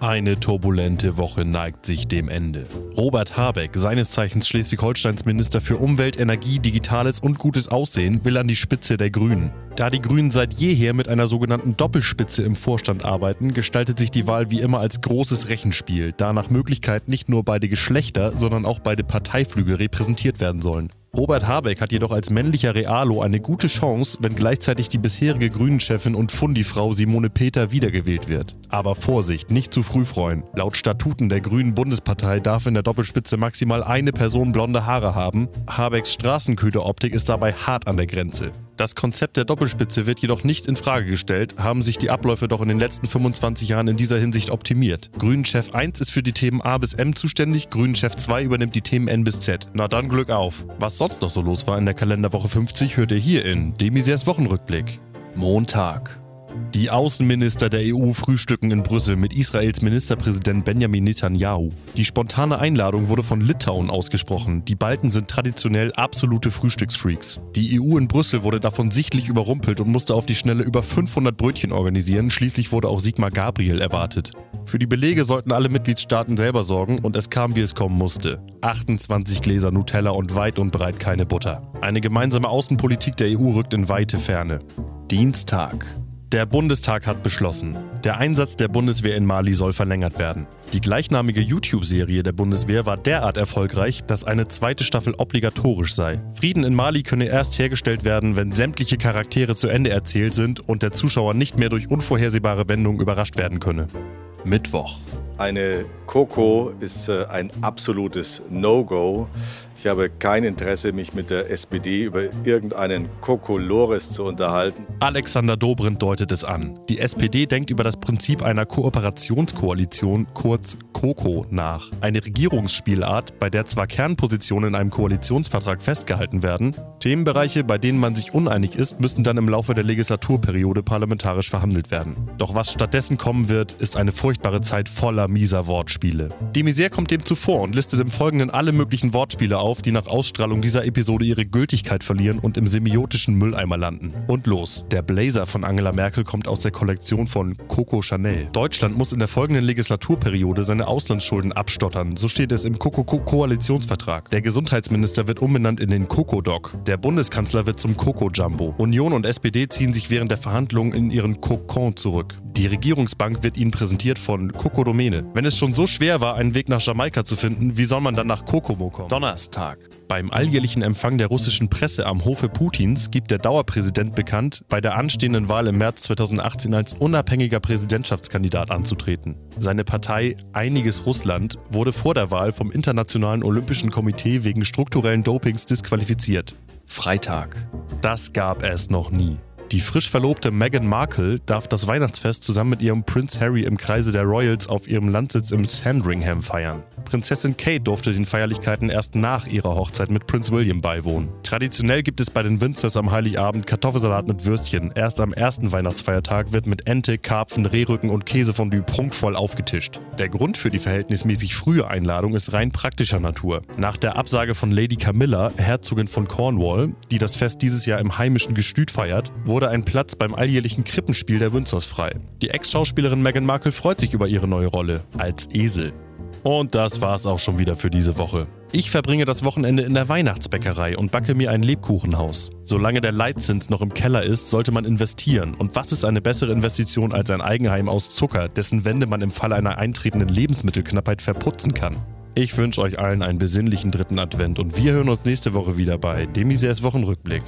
Eine turbulente Woche neigt sich dem Ende. Robert Habeck, seines Zeichens Schleswig-Holsteins Minister für Umwelt, Energie, Digitales und gutes Aussehen, will an die Spitze der Grünen. Da die Grünen seit jeher mit einer sogenannten Doppelspitze im Vorstand arbeiten, gestaltet sich die Wahl wie immer als großes Rechenspiel, da nach Möglichkeit nicht nur beide Geschlechter, sondern auch beide Parteiflügel repräsentiert werden sollen. Robert Habeck hat jedoch als männlicher Realo eine gute Chance, wenn gleichzeitig die bisherige Grünen-Chefin und Fundifrau Simone Peter wiedergewählt wird. Aber Vorsicht, nicht zu früh freuen. Laut Statuten der Grünen Bundespartei darf in der Doppelspitze maximal eine Person blonde Haare haben. Habecks Straßenköderoptik ist dabei hart an der Grenze. Das Konzept der Doppelspitze wird jedoch nicht in Frage gestellt, haben sich die Abläufe doch in den letzten 25 Jahren in dieser Hinsicht optimiert. Grünen-Chef 1 ist für die Themen A bis M zuständig, Grünen-Chef 2 übernimmt die Themen N bis Z. Na dann Glück auf. Was sonst noch so los war in der Kalenderwoche 50, hört ihr hier in Demisers Wochenrückblick. Montag. Die Außenminister der EU frühstücken in Brüssel mit Israels Ministerpräsident Benjamin Netanyahu. Die spontane Einladung wurde von Litauen ausgesprochen. Die Balten sind traditionell absolute Frühstücksfreaks. Die EU in Brüssel wurde davon sichtlich überrumpelt und musste auf die Schnelle über 500 Brötchen organisieren. Schließlich wurde auch Sigmar Gabriel erwartet. Für die Belege sollten alle Mitgliedstaaten selber sorgen und es kam, wie es kommen musste. 28 Gläser Nutella und weit und breit keine Butter. Eine gemeinsame Außenpolitik der EU rückt in weite Ferne. Dienstag. Der Bundestag hat beschlossen, der Einsatz der Bundeswehr in Mali soll verlängert werden. Die gleichnamige YouTube-Serie der Bundeswehr war derart erfolgreich, dass eine zweite Staffel obligatorisch sei. Frieden in Mali könne erst hergestellt werden, wenn sämtliche Charaktere zu Ende erzählt sind und der Zuschauer nicht mehr durch unvorhersehbare Wendungen überrascht werden könne. Mittwoch. Eine Coco ist äh, ein absolutes No-Go. Ich habe kein Interesse, mich mit der SPD über irgendeinen Kokolores zu unterhalten. Alexander Dobrindt deutet es an. Die SPD denkt über das Prinzip einer Kooperationskoalition, kurz KOKO, nach. Eine Regierungsspielart, bei der zwar Kernpositionen in einem Koalitionsvertrag festgehalten werden, Themenbereiche, bei denen man sich uneinig ist, müssen dann im Laufe der Legislaturperiode parlamentarisch verhandelt werden. Doch was stattdessen kommen wird, ist eine furchtbare Zeit voller mieser Wortspiele. De Maizière kommt dem zuvor und listet im Folgenden alle möglichen Wortspiele auf, auf, die nach Ausstrahlung dieser Episode ihre Gültigkeit verlieren und im semiotischen Mülleimer landen. Und los. Der Blazer von Angela Merkel kommt aus der Kollektion von Coco Chanel. Deutschland muss in der folgenden Legislaturperiode seine Auslandsschulden abstottern, so steht es im Coco-Koalitionsvertrag. Der Gesundheitsminister wird umbenannt in den Coco-Doc. Der Bundeskanzler wird zum Coco-Jumbo. Union und SPD ziehen sich während der Verhandlungen in ihren Cocon zurück. Die Regierungsbank wird ihnen präsentiert von Coco Domene. Wenn es schon so schwer war, einen Weg nach Jamaika zu finden, wie soll man dann nach Kokomo kommen? Donnerstag. Tag. Beim alljährlichen Empfang der russischen Presse am Hofe Putins gibt der Dauerpräsident bekannt, bei der anstehenden Wahl im März 2018 als unabhängiger Präsidentschaftskandidat anzutreten. Seine Partei Einiges Russland wurde vor der Wahl vom Internationalen Olympischen Komitee wegen strukturellen Dopings disqualifiziert. Freitag. Das gab es noch nie. Die frisch verlobte Meghan Markle darf das Weihnachtsfest zusammen mit ihrem Prinz Harry im Kreise der Royals auf ihrem Landsitz im Sandringham feiern. Prinzessin Kate durfte den Feierlichkeiten erst nach ihrer Hochzeit mit Prinz William beiwohnen. Traditionell gibt es bei den Windsors am Heiligabend Kartoffelsalat mit Würstchen. Erst am ersten Weihnachtsfeiertag wird mit Ente, Karpfen, Rehrücken und Käsefondue prunkvoll aufgetischt. Der Grund für die verhältnismäßig frühe Einladung ist rein praktischer Natur. Nach der Absage von Lady Camilla, Herzogin von Cornwall, die das Fest dieses Jahr im heimischen Gestüt feiert, wurde wurde ein Platz beim alljährlichen Krippenspiel der Windsors frei. Die Ex-Schauspielerin Meghan Markle freut sich über ihre neue Rolle als Esel. Und das war's auch schon wieder für diese Woche. Ich verbringe das Wochenende in der Weihnachtsbäckerei und backe mir ein Lebkuchenhaus. Solange der Leitzins noch im Keller ist, sollte man investieren. Und was ist eine bessere Investition als ein Eigenheim aus Zucker, dessen Wände man im Falle einer eintretenden Lebensmittelknappheit verputzen kann? Ich wünsche euch allen einen besinnlichen dritten Advent und wir hören uns nächste Woche wieder bei Demisers Wochenrückblick.